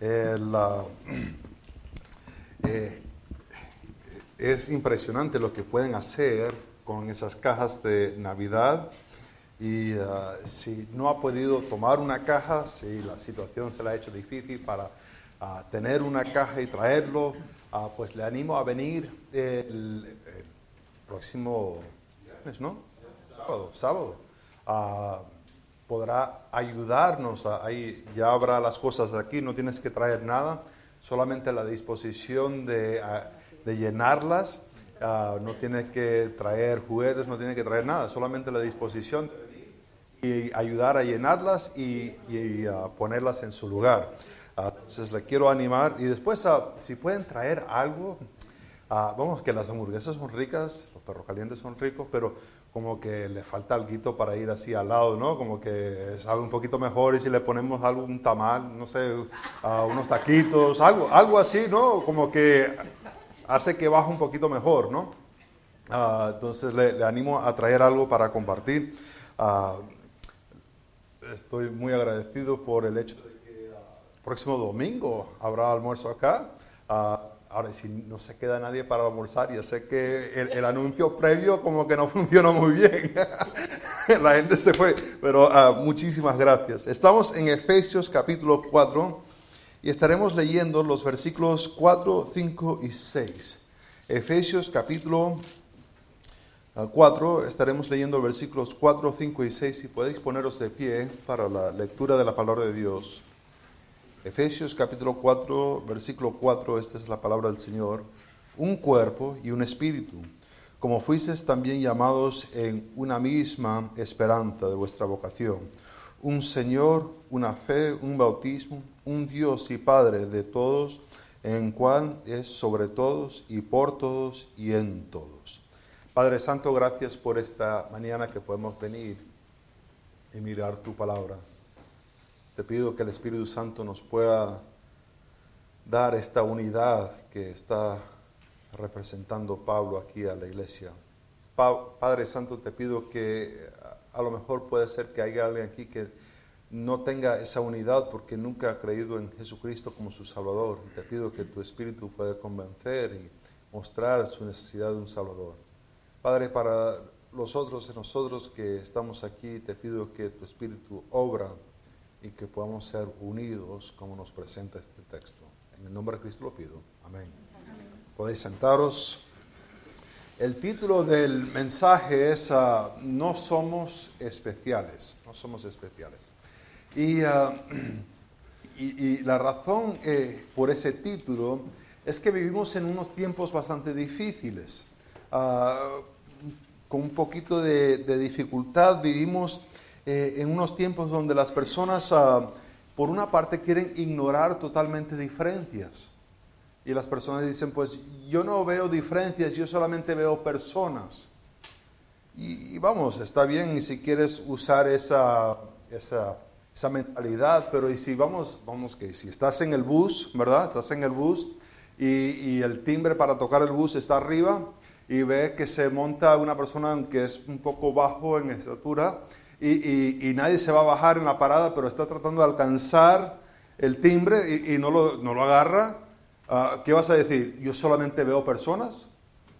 eh, es impresionante lo que pueden hacer con esas cajas de Navidad. Y ah, si no ha podido tomar una caja, si la situación se le ha hecho difícil para ah, tener una caja y traerlo, ah, pues le animo a venir el, próximo viernes, ¿no? Sábado, sábado. Podrá ayudarnos, ahí ya habrá las cosas aquí, no tienes que traer nada, solamente la disposición de, de llenarlas Ah, no tiene que traer juguetes, no tiene que traer nada, solamente la disposición y ayudar a llenarlas y, a ponerlas en su lugar. Ah, entonces le quiero animar y después si pueden traer algo, vamos que las hamburguesas son ricas, los perros calientes son ricos, pero como que le falta algo para ir así al lado, ¿no? Como que sabe un poquito mejor y si le ponemos algo, un tamal, no sé, unos taquitos, algo, algo así, ¿no? Como que hace que baje un poquito mejor, ¿no? Ah, entonces le, animo a traer algo para compartir. Ah, estoy muy agradecido por el hecho de que el ah, próximo domingo habrá almuerzo acá. Ahora, si no se queda nadie para almorzar, ya sé que el, anuncio previo como que no funcionó muy bien. La gente se fue, pero muchísimas gracias. Estamos en Efesios capítulo 4 y estaremos leyendo los versículos 4, 5 y 6. Efesios capítulo 4, ah, estaremos leyendo versículos 4, 5 y 6. Si podéis poneros de pie para la lectura de la palabra de Dios. Efesios capítulo 4, versículo 4, esta es la palabra del Señor. Un cuerpo y un espíritu, como fuisteis también llamados en una misma esperanza de vuestra vocación. Un Señor, una fe, un bautismo un Dios y Padre de todos, en cual es sobre todos y por todos y en todos. Padre Santo, gracias por esta mañana que podemos venir y mirar tu palabra. Te pido que el Espíritu Santo nos pueda dar esta unidad que está representando Pablo aquí a la iglesia. Padre Santo, te pido que a lo mejor puede ser que haya alguien aquí que no tenga esa unidad porque nunca ha creído en Jesucristo como su Salvador. Te pido que tu Espíritu pueda convencer y mostrar su necesidad de un Salvador. Padre, para los otros de nosotros que estamos aquí, te pido que tu Espíritu obra y que podamos ser unidos como nos presenta este texto. En el nombre de Cristo lo pido. Amén. Podéis sentaros. El título del mensaje es ah, No somos especiales. No somos especiales. Ah, y, la razón eh, por ese título es que vivimos en unos tiempos bastante difíciles. Ah, con un poquito de, dificultad vivimos eh, en unos tiempos donde las personas, ah, por una parte, quieren ignorar totalmente diferencias. Y las personas dicen, pues yo no veo diferencias, yo solamente veo personas. Y, y vamos, está bien si quieres usar esa, esa esa mentalidad, pero y si vamos, vamos que si estás en el bus, ¿verdad? Estás en el bus y, el timbre para tocar el bus está arriba y ve que se monta una persona que es un poco bajo en estatura y, nadie se va a bajar en la parada, pero está tratando de alcanzar el timbre y, no, lo, no, lo, agarra, ah, ¿qué vas a decir? ¿Yo solamente veo personas?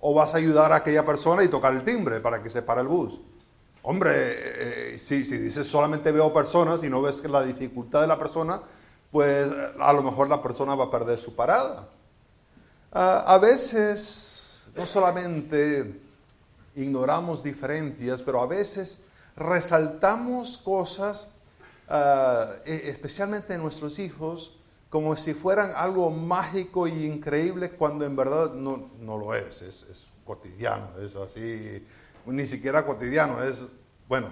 ¿O vas a ayudar a aquella persona y tocar el timbre para que se pare el bus? Hombre, eh, si, dices solamente veo personas y no ves la dificultad de la persona, pues a lo mejor la persona va a perder su parada. Ah, a veces no solamente ignoramos diferencias, pero a veces resaltamos cosas, e, especialmente en nuestros hijos, como si fueran algo mágico y increíble cuando en verdad no, lo es, es, es cotidiano, es así ni siquiera cotidiano, es, bueno,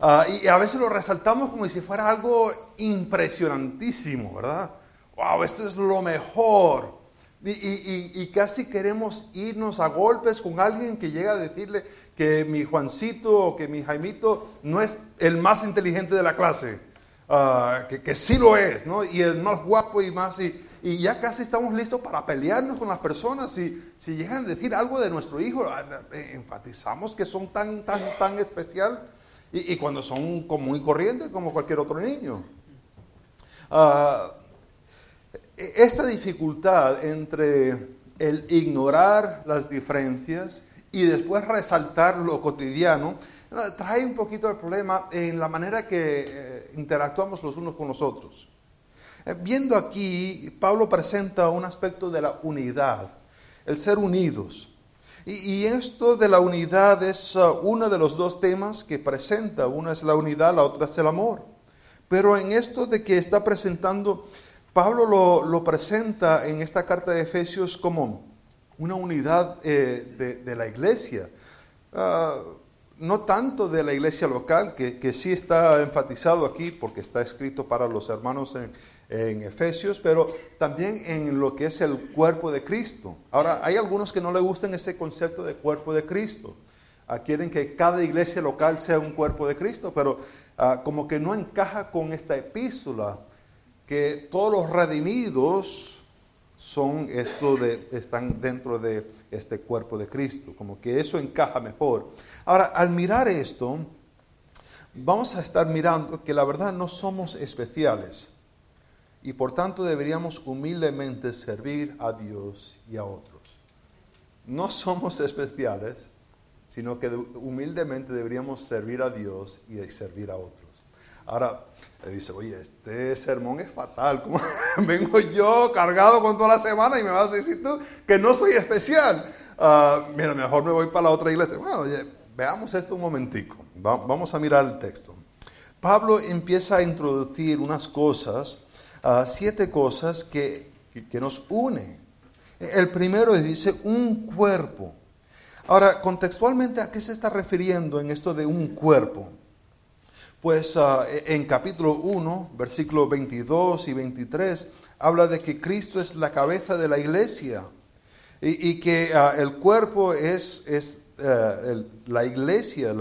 ah, y a veces lo resaltamos como si fuera algo impresionantísimo, ¿verdad? ¡Wow! Esto es lo mejor. Y, casi queremos irnos a golpes con alguien que llega a decirle que mi Juancito o que mi Jaimito no es el más inteligente de la clase, ah, que, sí lo es. Y el más guapo y más... Y, y ya casi estamos listos para pelearnos con las personas. Si, si llegan a decir algo de nuestro hijo, ah, eh, enfatizamos que son tan, tan, tan especial y, cuando son como muy corrientes como cualquier otro niño. Ah, esta dificultad entre el ignorar las diferencias y después resaltar lo cotidiano, trae un poquito el problema en la manera que eh, interactuamos los unos con los otros. Eh, viendo aquí, Pablo presenta un aspecto de la unidad, el ser unidos. Y, esto de la unidad es uh, uno de los dos temas que presenta. Una es la unidad, la otra es el amor. Pero en esto de que está presentando, Pablo lo, presenta en esta carta de Efesios como una unidad eh, de, la iglesia. Uh, no tanto de la iglesia local, que, que, sí está enfatizado aquí porque está escrito para los hermanos en, en Efesios, pero también en lo que es el cuerpo de Cristo. Ahora, hay algunos que no le gustan ese concepto de cuerpo de Cristo. Ah, quieren que cada iglesia local sea un cuerpo de Cristo, pero ah, como que no encaja con esta epístola, que todos los redimidos son esto de, están dentro de este cuerpo de Cristo, como que eso encaja mejor. Ahora, al mirar esto, vamos a estar mirando que la verdad no somos especiales y por tanto deberíamos humildemente servir a Dios y a otros. No somos especiales, sino que humildemente deberíamos servir a Dios y servir a otros. Ahora, le dice, oye, este sermón es fatal, ¿cómo vengo yo cargado con toda la semana y me vas a decir tú que no soy especial? Ah, mira, mejor me voy para la otra iglesia. Bueno, oye, veamos esto un momentico, vamos a mirar el texto. Pablo empieza a introducir unas cosas siete cosas que, nos une. El primero dice un cuerpo. Ahora, contextualmente, ¿a qué se está refiriendo en esto de un cuerpo? Pues ah, en capítulo 1, versículos 22 y 23, habla de que Cristo es la cabeza de la iglesia y, que ah, el cuerpo es, es eh, la iglesia,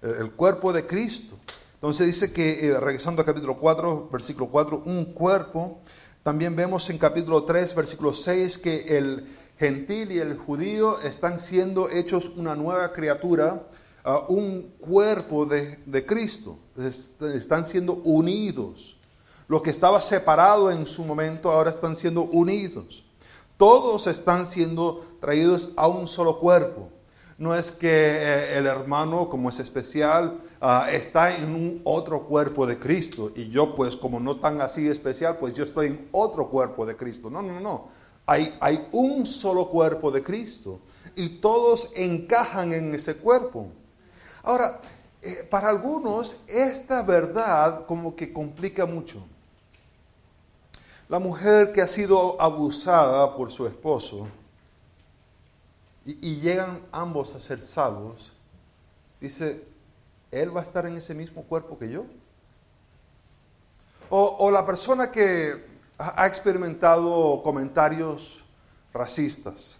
el cuerpo de Cristo. Entonces dice que, eh, regresando al capítulo 4, versículo 4, un cuerpo. También vemos en capítulo 3, versículo 6, que el gentil y el judío están siendo hechos una nueva criatura, uh, un cuerpo de, de Cristo. Están siendo unidos. Lo que estaba separado en su momento ahora están siendo unidos. Todos están siendo traídos a un solo cuerpo. No es que eh, el hermano, como es especial, ah, está en un otro cuerpo de Cristo y yo pues como no tan así especial, pues yo estoy en otro cuerpo de Cristo. No, no, no. Hay, hay un solo cuerpo de Cristo y todos encajan en ese cuerpo. Ahora, eh, para algunos esta verdad como que complica mucho. La mujer que ha sido abusada por su esposo, y, llegan ambos a ser salvos, dice, ¿él va a estar en ese mismo cuerpo que yo? O, la persona que ha experimentado comentarios racistas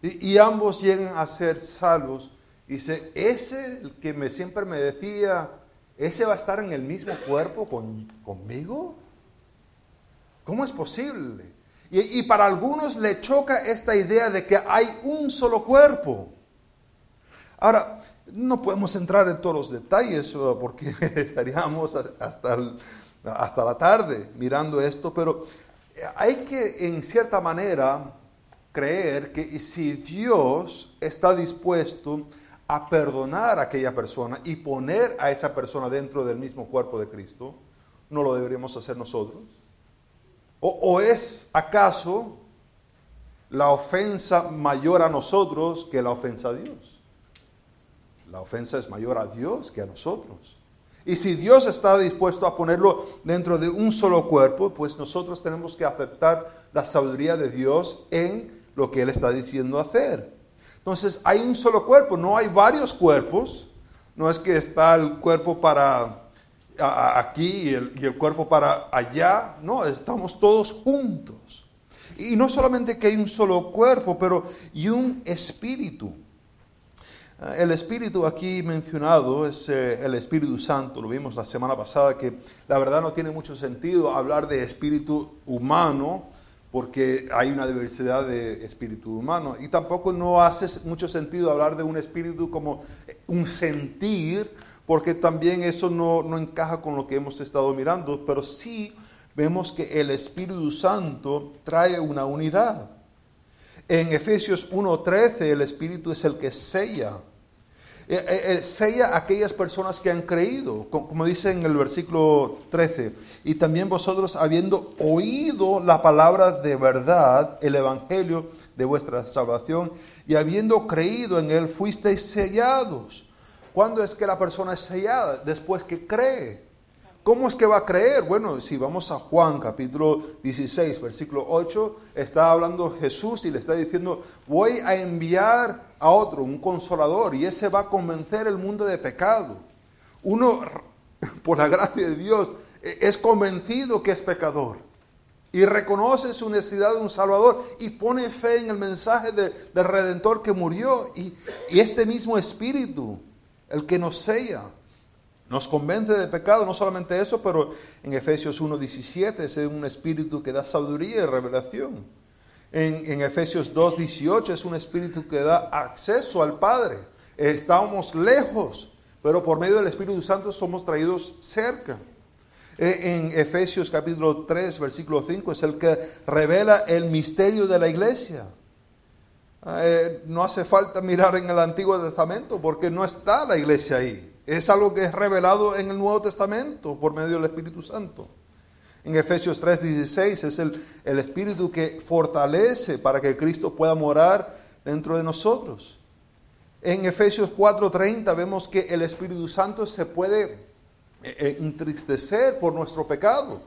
y, ambos llegan a ser salvos, dice, ese que me, siempre me decía, ¿ese va a estar en el mismo cuerpo conmigo? ¿Cómo es posible? Y, para algunos le choca esta idea de que hay un solo cuerpo. Ahora, no podemos entrar en todos los detalles porque estaríamos hasta, hasta la tarde mirando esto, pero hay que en cierta manera creer que si Dios está dispuesto a perdonar a aquella persona y poner a esa persona dentro del mismo cuerpo de Cristo, ¿no lo deberíamos hacer nosotros? ¿O, es acaso la ofensa mayor a nosotros que la ofensa a Dios? La ofensa es mayor a Dios que a nosotros. Y si Dios está dispuesto a ponerlo dentro de un solo cuerpo, pues nosotros tenemos que aceptar la sabiduría de Dios en lo que Él está diciendo hacer. Entonces hay un solo cuerpo, no hay varios cuerpos. No es que está el cuerpo para aquí y el, cuerpo para allá. No, estamos todos juntos. Y no solamente que hay un solo cuerpo, pero y un espíritu. Ah, el espíritu aquí mencionado es eh, el Espíritu Santo, lo vimos la semana pasada, que la verdad no tiene mucho sentido hablar de espíritu humano, porque hay una diversidad de espíritu humano. Y tampoco no hace mucho sentido hablar de un espíritu como un sentir, porque también eso no, encaja con lo que hemos estado mirando, pero sí vemos que el Espíritu Santo trae una unidad. En Efesios 1.13 el Espíritu es el que sella. Eh, eh, eh, sella aquellas personas que han creído, como dice en el versículo 13. Y también vosotros habiendo oído la palabra de verdad, el Evangelio de vuestra salvación, y habiendo creído en él, fuisteis sellados. ¿Cuándo es que la persona es sellada? Después que cree. ¿Cómo es que va a creer? Bueno, si vamos a Juan capítulo 16, versículo 8, está hablando Jesús y le está diciendo, voy a enviar a otro, un consolador, y ese va a convencer el mundo de pecado. Uno, por la gracia de Dios, e, es convencido que es pecador y reconoce su necesidad de un Salvador y pone fe en el mensaje del Redentor que murió y, este mismo Espíritu, el que nos sella, nos convence de pecado, no solamente eso, pero en Efesios 1.17 es un espíritu que da sabiduría y revelación. En, en Efesios 2.18 es un espíritu que da acceso al Padre. Estábamos lejos, pero por medio del Espíritu Santo somos traídos cerca. E, en Efesios capítulo 3, versículo 5 es el que revela el misterio de la iglesia. Eh, no hace falta mirar en el Antiguo Testamento porque no está la iglesia ahí. Es algo que es revelado en el Nuevo Testamento por medio del Espíritu Santo. En Efesios 3:16 es el, el Espíritu que fortalece para que Cristo pueda morar dentro de nosotros. En Efesios 4:30 vemos que el Espíritu Santo se puede eh, eh, entristecer por nuestro pecado.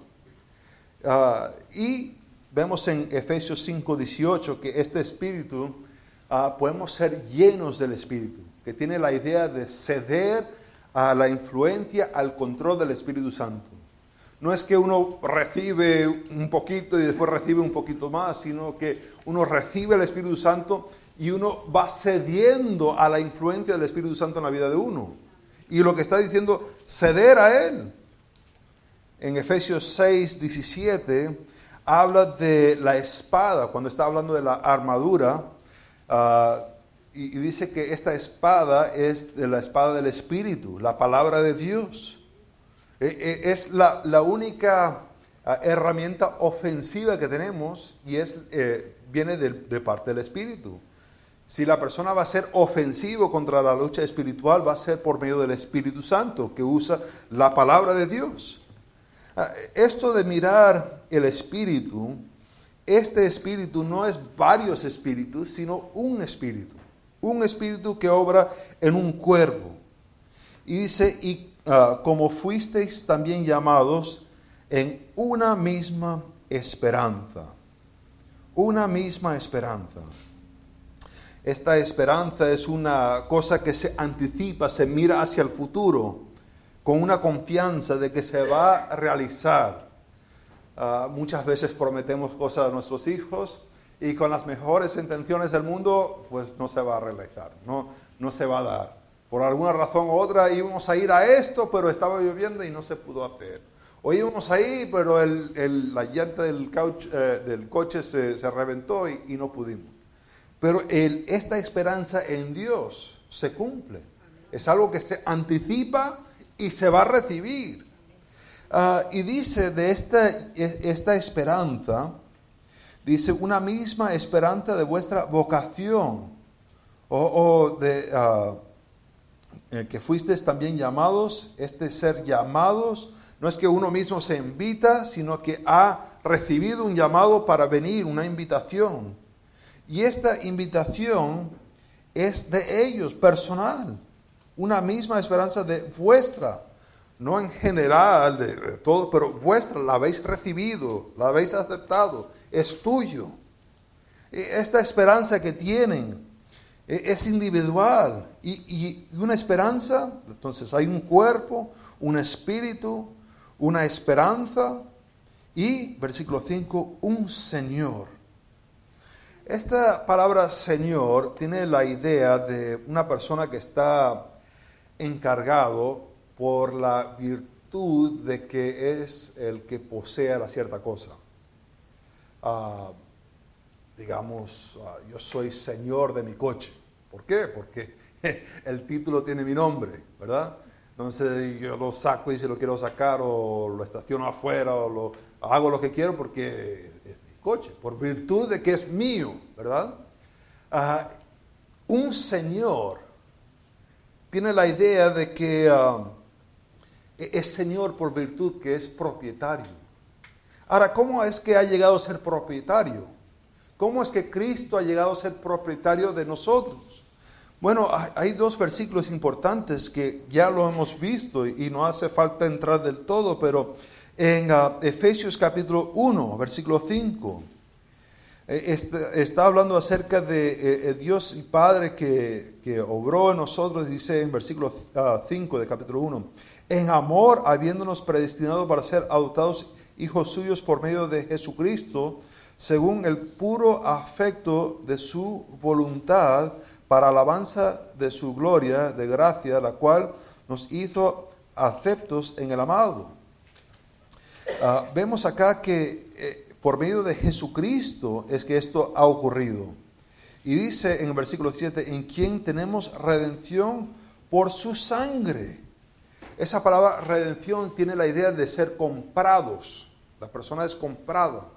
Ah, y vemos en Efesios 5:18 que este Espíritu ah, podemos ser llenos del Espíritu, que tiene la idea de ceder a la influencia, al control del Espíritu Santo. No es que uno recibe un poquito y después recibe un poquito más, sino que uno recibe el Espíritu Santo y uno va cediendo a la influencia del Espíritu Santo en la vida de uno. Y lo que está diciendo, ceder a Él. En Efesios 6, 17, habla de la espada, cuando está hablando de la armadura, uh, y, dice que esta espada es la espada del Espíritu, la palabra de Dios. E, e, es la, única ah, herramienta ofensiva que tenemos y es, eh, viene de, de, parte del Espíritu. Si la persona va a ser ofensivo contra la lucha espiritual, va a ser por medio del Espíritu Santo, que usa la palabra de Dios. Ah, esto de mirar el Espíritu, este Espíritu no es varios espíritus, sino un Espíritu un espíritu que obra en un cuerpo. Y dice, y ah, como fuisteis también llamados en una misma esperanza. Una misma esperanza. Esta esperanza es una cosa que se anticipa, se mira hacia el futuro, con una confianza de que se va a realizar. Ah, muchas veces prometemos cosas a nuestros hijos y con las mejores intenciones del mundo, pues no se va a realizar, no, no se va a dar. Por alguna razón u otra íbamos a ir a esto, pero estaba lloviendo y no se pudo hacer. O íbamos ahí, pero el, la llanta del, eh, del coche se, se reventó y, y, no pudimos. Pero el, esta esperanza en Dios se cumple. Es algo que se anticipa y se va a recibir. Uh, y dice de esta, esta esperanza, Dice, una misma esperanza de vuestra vocación, o, de ah, eh, que fuisteis también llamados, este ser llamados, no es que uno mismo se invita, sino que ha recibido un llamado para venir, una invitación. Y esta invitación es de ellos, personal, una misma esperanza de vuestra, no en general de, de todo, pero vuestra, la habéis recibido, la habéis aceptado es tuyo. E, esta esperanza que tienen e, es individual y, una esperanza, entonces hay un cuerpo, un espíritu, una esperanza y, versículo 5, un Señor. Esta palabra Señor tiene la idea de una persona que está encargado por la virtud de que es el que posea la cierta cosa. Ah, digamos, ah, yo soy señor de mi coche. ¿Por qué? Porque el título tiene mi nombre, ¿verdad? Entonces yo lo saco y si lo quiero sacar o lo estaciono afuera o lo, hago lo que quiero porque es mi coche, por virtud de que es mío, ¿verdad? Ah, un señor tiene la idea de que ah, es señor por virtud que es propietario. Ahora, ¿cómo es que ha llegado a ser propietario? ¿Cómo es que Cristo ha llegado a ser propietario de nosotros? Bueno, hay dos versículos importantes que ya lo hemos visto y no hace falta entrar del todo, pero en ah, Efesios capítulo 1, versículo 5, eh, está, hablando acerca de eh, eh, Dios y Padre que, que, obró en nosotros, dice en versículo 5 de capítulo 1, en amor habiéndonos predestinado para ser adoptados hijos suyos por medio de Jesucristo, según el puro afecto de su voluntad, para alabanza de su gloria, de gracia, la cual nos hizo aceptos en el amado. Ah, vemos acá que eh, por medio de Jesucristo es que esto ha ocurrido. Y dice en el versículo 7, en quien tenemos redención por su sangre. Esa palabra redención tiene la idea de ser comprados. La persona es comprada.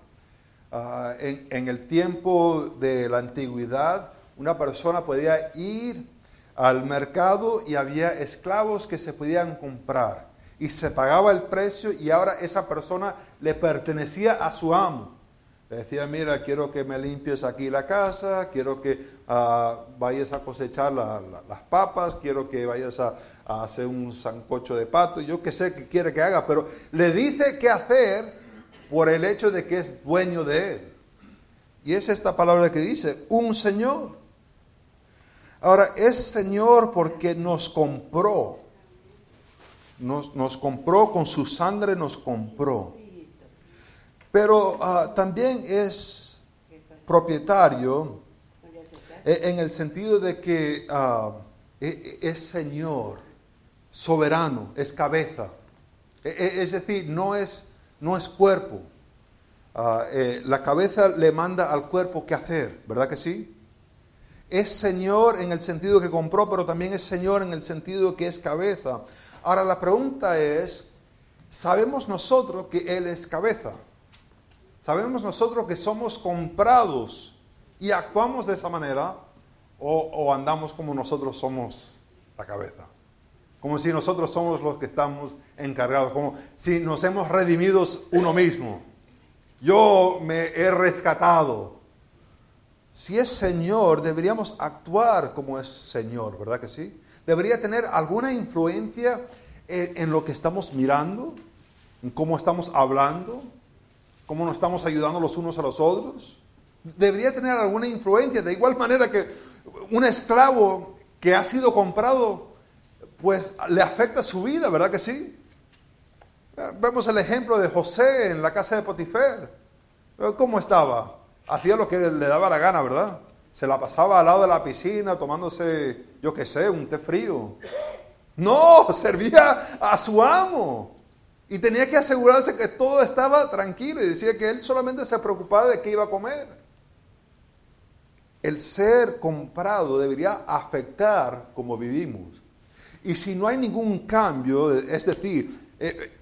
Ah, en, el tiempo de la antigüedad, una persona podía ir al mercado y había esclavos que se podían comprar y se pagaba el precio y ahora esa persona le pertenecía a su amo. Le decía, mira, quiero que me limpies aquí la casa, quiero que ah, vayas a cosechar las papas, quiero que vayas a, a, hacer un sancocho de pato, yo qué sé qué quiere que haga, pero le dice qué hacer por el hecho de que es dueño de él. Y es esta palabra que dice, un Señor. Ahora, es Señor porque nos compró. Nos, nos compró con su sangre, nos compró. Pero ah, también es propietario e, en el sentido de que ah, e, e, es Señor, soberano, es cabeza. Es decir, no es no es cuerpo. Ah, eh, la cabeza le manda al cuerpo qué hacer, ¿verdad que sí? Es Señor en el sentido que compró, pero también es Señor en el sentido que es cabeza. Ahora la pregunta es, ¿sabemos nosotros que Él es cabeza? ¿Sabemos nosotros que somos comprados y actuamos de esa manera? o andamos como nosotros somos la cabeza? como si nosotros somos los que estamos encargados, como si nos hemos redimido uno mismo. Yo me he rescatado. Si es Señor, deberíamos actuar como es Señor, ¿verdad que sí? Debería tener alguna influencia en, lo que estamos mirando, en cómo estamos hablando, cómo nos estamos ayudando los unos a los otros. Debería tener alguna influencia, de igual manera que un esclavo que ha sido comprado pues le afecta su vida, ¿verdad que sí? Vemos el ejemplo de José en la casa de Potifer. ¿Cómo estaba? Hacía lo que le daba la gana, ¿verdad? Se la pasaba al lado de la piscina tomándose, yo qué sé, un té frío. No, servía a su amo. Y tenía que asegurarse que todo estaba tranquilo. Y decía que él solamente se preocupaba de qué iba a comer. El ser comprado debería afectar como vivimos. Y si no hay ningún cambio, es decir,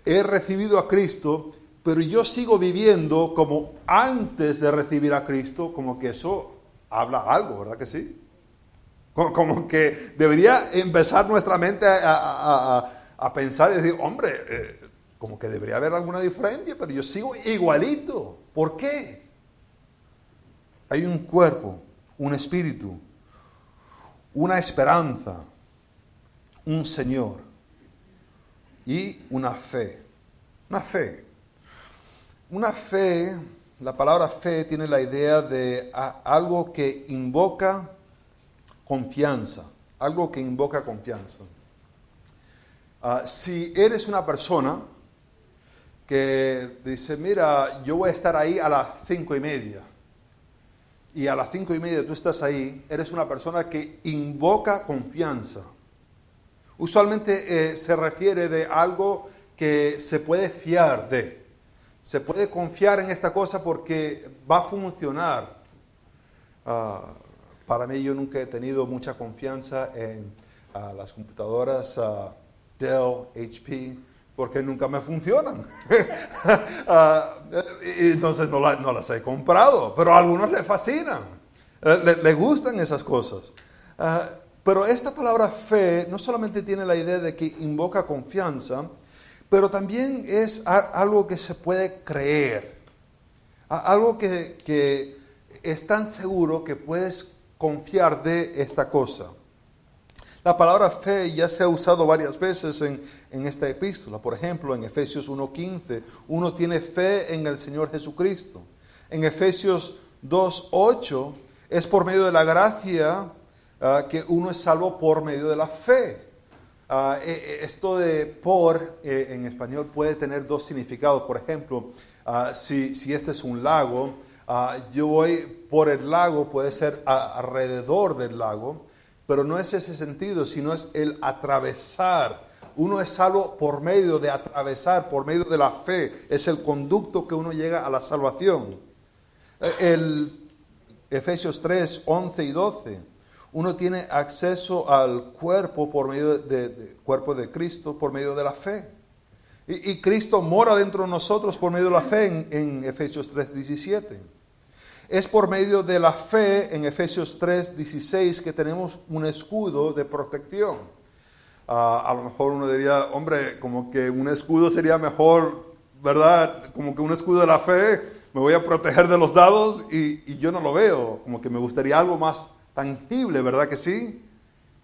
he, recibido a Cristo, pero yo sigo viviendo como antes de recibir a Cristo, como que eso habla algo, ¿verdad que sí? Como, que debería empezar nuestra mente a, pensar y decir, hombre, eh, como que debería haber alguna diferencia, pero yo sigo igualito. ¿Por qué? Hay un cuerpo, un espíritu, una esperanza, un Señor y una fe. Una fe. Una fe, la palabra fe tiene la idea de algo que invoca confianza, algo que invoca confianza. Ah, si eres una persona que dice, mira, yo voy a estar ahí a las cinco y media, y a las cinco y media tú estás ahí, eres una persona que invoca confianza. Usualmente eh, se refiere de algo que se puede fiar de. Se puede confiar en esta cosa porque va a funcionar. Ah, para mí yo nunca he tenido mucha confianza en ah, las computadoras uh, Dell, HP, porque nunca me funcionan. Ah, y entonces no, las he comprado, pero a algunos les fascinan, les le gustan esas cosas. Ah, pero esta palabra fe no solamente tiene la idea de que invoca confianza, pero también es algo que se puede creer, algo que, que es tan seguro que puedes confiar de esta cosa. La palabra fe ya se ha usado varias veces en, en esta epístola. Por ejemplo, en Efesios 1.15, uno tiene fe en el Señor Jesucristo. En Efesios 2.8 es por medio de la gracia Ah, que uno es salvo por medio de la fe. Ah, eh, eh, esto de por eh, en español puede tener dos significados. Por ejemplo, ah, si, si, este es un lago, yo voy por el lago, puede ser alrededor del lago, pero no es ese sentido, sino es el atravesar. Uno es salvo por medio de atravesar, por medio de la fe. Es el conducto que uno llega a la salvación. El Efesios 3, 11 y 12 uno tiene acceso al cuerpo por medio de, cuerpo de Cristo por medio de la fe. Y, Cristo mora dentro de nosotros por medio de la fe en, en Efesios 3:17. Es por medio de la fe en Efesios 3:16 que tenemos un escudo de protección. Ah, a lo mejor uno diría, hombre, como que un escudo sería mejor, ¿verdad? Como que un escudo de la fe, me voy a proteger de los dados y, y yo no lo veo, como que me gustaría algo más tangible, ¿verdad que sí?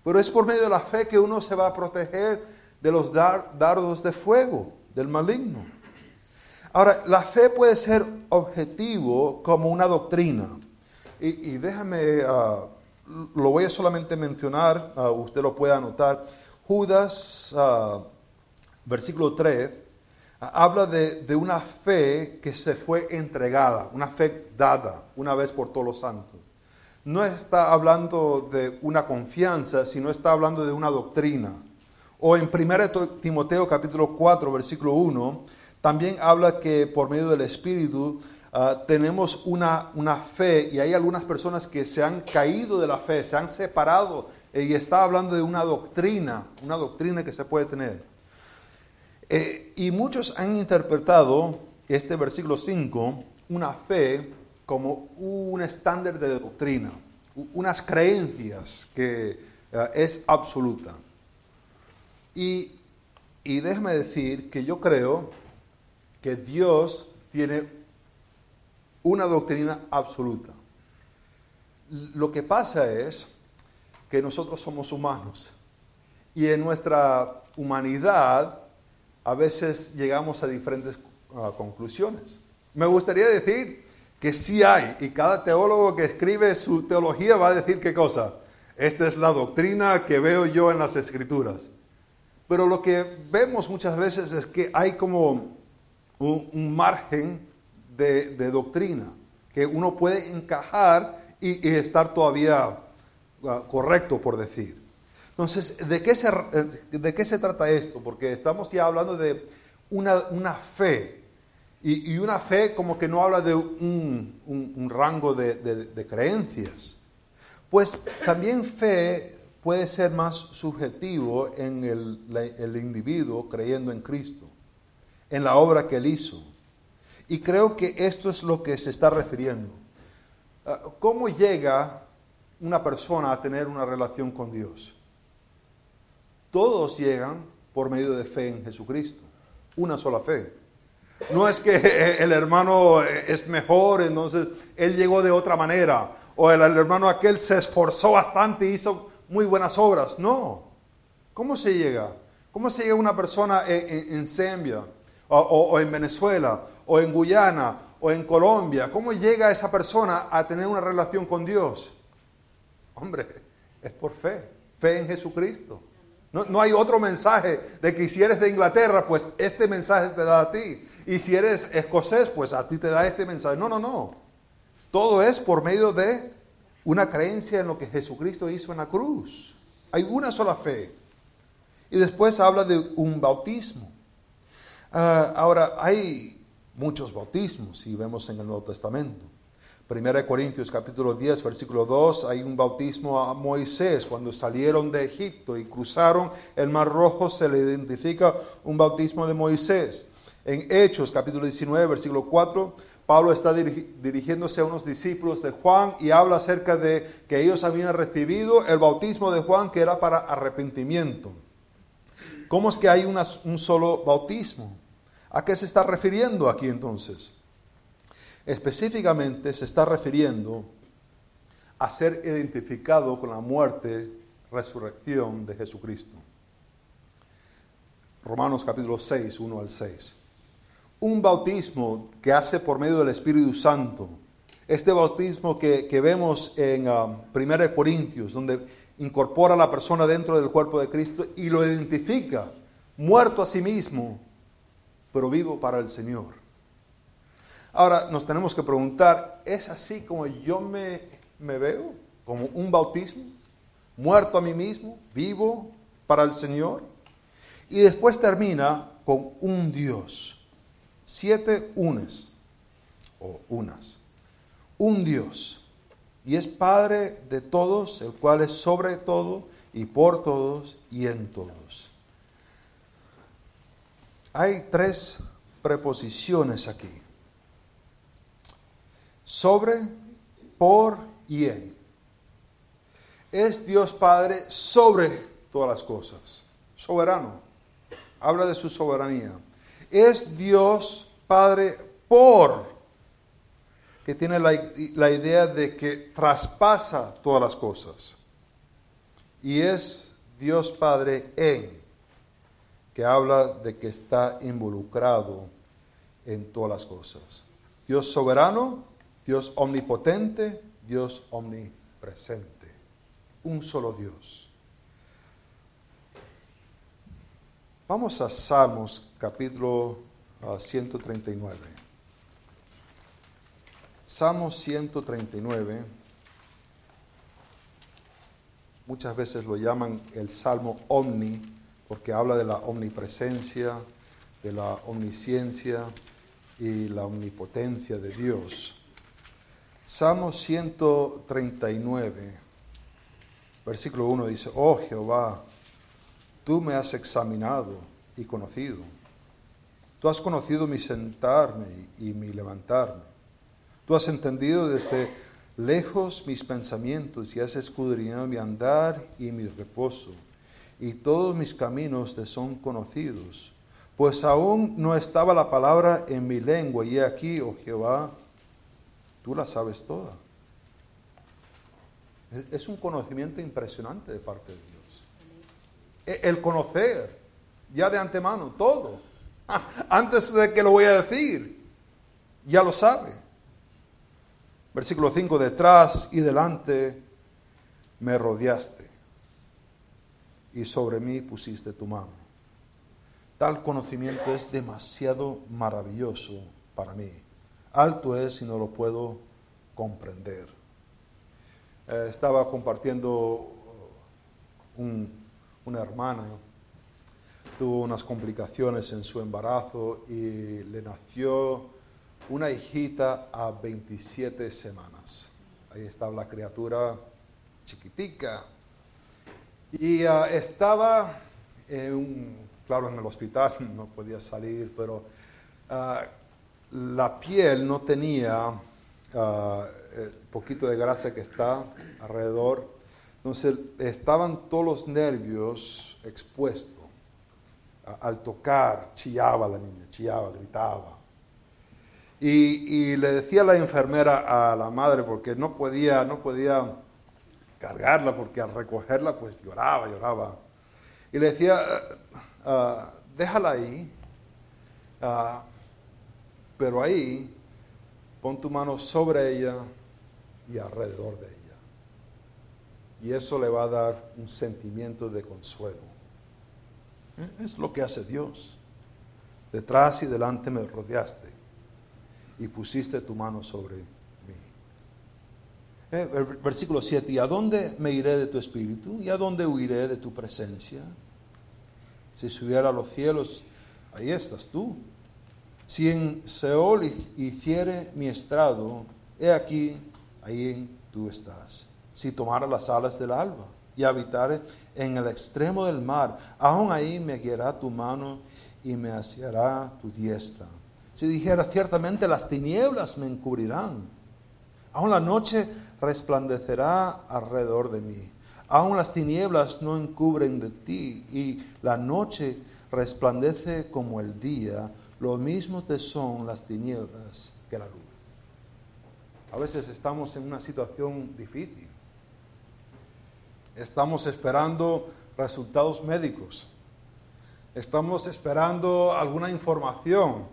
Pero es por medio de la fe que uno se va a proteger de los dardos de fuego, del maligno. Ahora, la fe puede ser objetivo como una doctrina. Y, déjame, ah, lo voy a solamente mencionar, ah, usted lo puede anotar. Judas, uh, versículo 3, habla de una fe que se fue entregada, una fe dada una vez por todos los santos no está hablando de una confianza, sino está hablando de una doctrina. O en 1 Timoteo capítulo 4, versículo 1, también habla que por medio del Espíritu ah, tenemos una, una fe y hay algunas personas que se han caído de la fe, se han separado eh, y está hablando de una doctrina, una doctrina que se puede tener. Eh, y muchos han interpretado este versículo 5, una fe como un estándar de doctrina, unas creencias que eh, es absoluta. Y, y déjame decir que yo creo que Dios tiene una doctrina absoluta. Lo que pasa es que nosotros somos humanos y en nuestra humanidad a veces llegamos a diferentes ah, conclusiones. Me gustaría decir que sí hay, y cada teólogo que escribe su teología va a decir qué cosa. Esta es la doctrina que veo yo en las escrituras. Pero lo que vemos muchas veces es que hay como un, margen de, doctrina que uno puede encajar y, estar todavía ah, correcto, por decir. Entonces, ¿de qué, se, ¿de qué se trata esto? Porque estamos ya hablando de una, una fe, y, una fe como que no habla de un, rango de, creencias. Pues también fe puede ser más subjetivo en el, individuo creyendo en Cristo, en la obra que él hizo. Y creo que esto es lo que se está refiriendo. Ah, ¿Cómo llega una persona a tener una relación con Dios? Todos llegan por medio de fe en Jesucristo, una sola fe. No es que el hermano es mejor, entonces él llegó de otra manera. O el, hermano aquel se esforzó bastante y hizo muy buenas obras. No. ¿Cómo se llega? ¿Cómo se llega una persona en, Zambia? O, en Venezuela? ¿O en Guyana? ¿O en Colombia? ¿Cómo llega esa persona a tener una relación con Dios? Hombre, es por fe. Fe en Jesucristo. No, no, hay otro mensaje de que si eres de Inglaterra, pues este mensaje te da a ti. Y si eres escocés, pues a ti te da este mensaje. No, no, no. Todo es por medio de una creencia en lo que Jesucristo hizo en la cruz. Hay una sola fe. Y después habla de un bautismo. Ah, ahora, hay muchos bautismos, si vemos en el Nuevo Testamento. 1 Corintios capítulo 10, versículo 2, hay un bautismo a Moisés. Cuando salieron de Egipto y cruzaron el Mar Rojo, se le identifica un bautismo de Moisés. En Hechos capítulo 19, versículo 4, Pablo está dirigiéndose a unos discípulos de Juan y habla acerca de que ellos habían recibido el bautismo de Juan que era para arrepentimiento. ¿Cómo es que hay un solo bautismo? ¿A qué se está refiriendo aquí entonces? Específicamente se está refiriendo a ser identificado con la muerte, resurrección de Jesucristo. Romanos capítulo 6, 1 al 6. Un bautismo que hace por medio del Espíritu Santo. Este bautismo que, vemos en 1 um, Corintios, donde incorpora a la persona dentro del cuerpo de Cristo y lo identifica, muerto a sí mismo, pero vivo para el Señor. Ahora nos tenemos que preguntar, ¿es así como yo me, me veo? ¿Como un bautismo? ¿Muerto a mí mismo? ¿Vivo para el Señor? Y después termina con un Dios. Siete unes o unas. Un Dios. Y es Padre de todos, el cual es sobre todo y por todos y en todos. Hay tres preposiciones aquí sobre, por y en. Es Dios Padre sobre todas las cosas, soberano. Habla de su soberanía. Es Dios Padre por, que tiene la, la idea de que traspasa todas las cosas. Y es Dios Padre en, que habla de que está involucrado en todas las cosas. Dios soberano, Dios omnipotente, Dios omnipresente. Un solo Dios. Vamos a Salmos capítulo 139. Ah, Salmos 139. Muchas veces lo llaman el Salmo Omni, porque habla de la omnipresencia, de la omnisciencia y la omnipotencia de Dios. Salmo 139, versículo 1 dice, oh Jehová, tú me has examinado y conocido. Tú has conocido mi sentarme y, mi levantarme. Tú has entendido desde lejos mis pensamientos y has escudriñado mi andar y mi reposo. Y todos mis caminos te son conocidos. Pues aún no estaba la palabra en mi lengua y aquí, oh Jehová, Tú la sabes toda. Es un conocimiento impresionante de parte de Dios. E, el conocer ya de antemano todo. Antes de que lo voy a decir, ya lo sabe. Versículo 5, detrás y delante me rodeaste y sobre mí pusiste tu mano. Tal conocimiento es demasiado maravilloso para mí alto es y no lo puedo comprender. Eh, estaba compartiendo un, una hermana, tuvo unas complicaciones en su embarazo y le nació una hijita a 27 semanas. Ahí estaba la criatura chiquitica. Y ah, estaba, en un, claro, en el hospital, no podía salir, pero uh, la piel no tenía uh, el poquito de grasa que está alrededor, entonces estaban todos los nervios expuestos. Al tocar, chillaba la niña, chillaba, gritaba. Y, le decía la enfermera a la madre, porque no podía, no podía cargarla, porque al recogerla pues lloraba, lloraba. Y le decía, uh, déjala ahí, uh, pero ahí pon tu mano sobre ella y alrededor de ella. Y eso le va a dar un sentimiento de consuelo. Es lo que hace Dios. Detrás y delante me rodeaste y pusiste tu mano sobre mí. Eh, versículo 7, ¿y a dónde me iré de tu espíritu? ¿Y a dónde huiré de tu presencia? Si subiera a los cielos, ahí estás tú. Si en Seol hiciere mi estrado, he aquí, ahí tú estás. Si tomara las alas del alba y habitar en el extremo del mar, aún ahí me guiará tu mano y me asiará tu diestra. Si dijera, ciertamente las tinieblas me encubrirán, aún la noche resplandecerá alrededor de mí. Aún las tinieblas no encubren de ti y la noche resplandece como el día, lo mismo te son las tinieblas que la luz. A veces estamos en una situación difícil. Estamos esperando resultados médicos. Estamos esperando alguna información.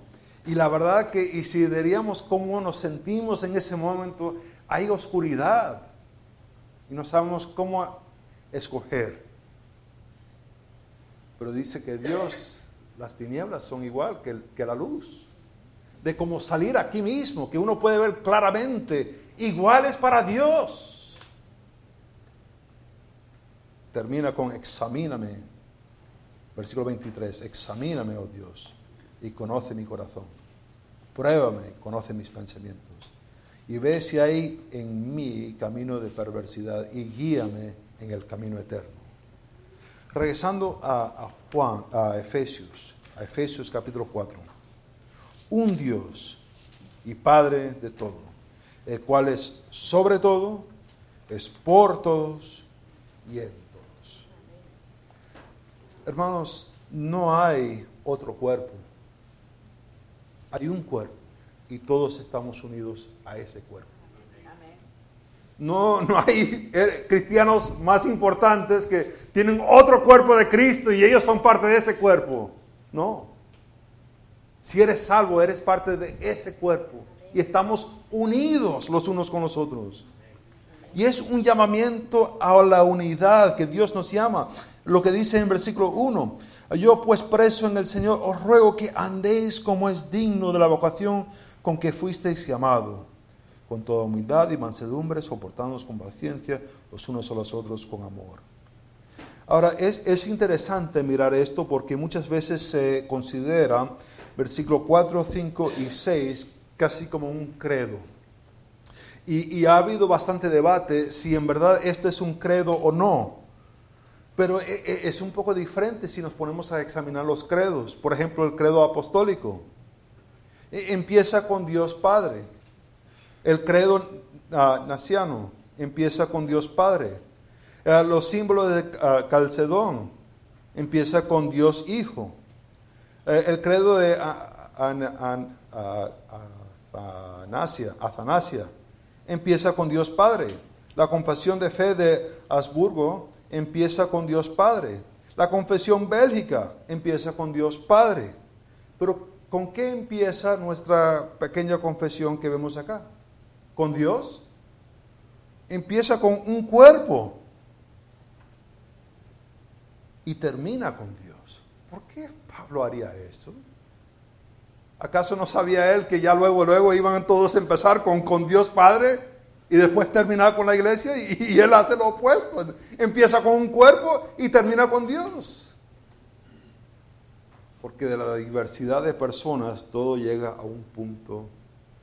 Y la verdad que, y si diríamos cómo nos sentimos en ese momento, hay oscuridad. Y no sabemos cómo escoger. Pero dice que Dios, las tinieblas son igual que, que la luz de cómo salir aquí mismo, que uno puede ver claramente, iguales para Dios. Termina con examíname, versículo 23, examíname, oh Dios, y conoce mi corazón. Pruébame, conoce mis pensamientos. Y ve si hay en mí camino de perversidad y guíame en el camino eterno. Regresando a, Juan, a Efesios, a Efesios capítulo 4 un Dios y Padre de todo, el cual es sobre todo, es por todos y en. Hermanos, no hay otro cuerpo, hay un cuerpo y todos estamos unidos a ese cuerpo. No, no hay eh, cristianos más importantes que tienen otro cuerpo de Cristo y ellos son parte de ese cuerpo. No. Si eres salvo, eres parte de ese cuerpo. Y estamos unidos los unos con los otros. Y es un llamamiento a la unidad que Dios nos llama. Lo que dice en versículo 1. Yo pues preso en el Señor os ruego que andéis como es digno de la vocación con que fuisteis llamado, con toda humildad y mansedumbre, soportándonos con paciencia los unos a los otros con amor. Ahora, es, es interesante mirar esto porque muchas veces se considera versículo 4, 5 y 6, casi como un credo. Y, ha habido bastante debate si en verdad esto es un credo o no. Pero e, e, es un poco diferente si nos ponemos a examinar los credos. Por ejemplo, el credo apostólico. E, empieza con Dios Padre. El credo uh, naciano empieza con Dios Padre. Uh, los símbolos de uh, Calcedón empieza con Dios Hijo. Eh, el credo de Athanasia empieza con Dios Padre. La confesión de fe de Habsburgo empieza con Dios Padre. La confesión bélgica empieza con Dios Padre. Pero ¿con qué empieza nuestra pequeña confesión que vemos acá? ¿Con Dios? Empieza con un cuerpo y termina con Dios. ¿Por qué Pablo haría eso? ¿Acaso no sabía él que ya luego, luego iban todos a empezar con, con Dios Padre y después terminar con la iglesia? Y, él hace lo opuesto. Empieza con un cuerpo y termina con Dios. Porque de la diversidad de personas todo llega a un punto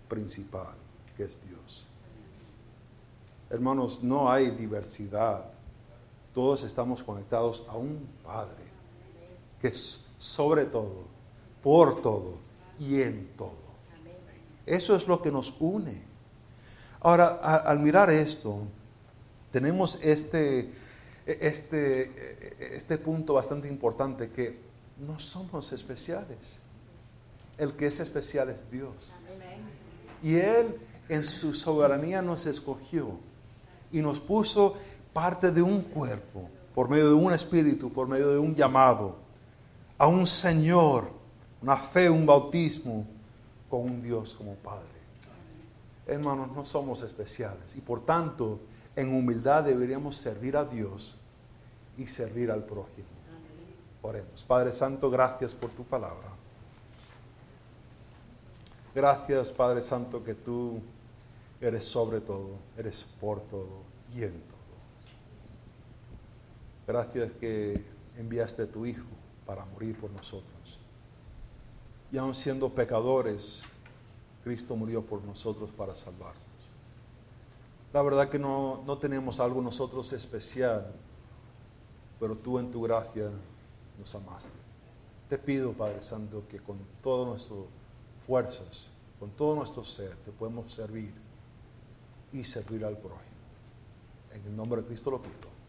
principal, que es Dios. Hermanos, no hay diversidad. Todos estamos conectados a un Padre, que es sobre todo, por todo y en todo. Eso es lo que nos une. Ahora, al mirar esto, tenemos este, este, este punto bastante importante que no somos especiales. El que es especial es Dios. Y Él en su soberanía nos escogió y nos puso parte de un cuerpo, por medio de un espíritu, por medio de un llamado a un Señor, una fe, un bautismo con un Dios como Padre. Hermanos, no somos especiales y por tanto en humildad deberíamos servir a Dios y servir al prójimo. Oremos. Padre Santo, gracias por tu palabra. Gracias, Padre Santo, que tú eres sobre todo, eres por todo y en todo. Gracias que enviaste a tu Hijo para morir por nosotros. Y aun siendo pecadores, Cristo murió por nosotros para salvarnos. La verdad que no, no tenemos algo nosotros especial, pero tú en tu gracia nos amaste. Te pido, Padre Santo, que con todas nuestras fuerzas, con todo nuestro ser, te podemos servir y servir al prójimo. En el nombre de Cristo lo pido.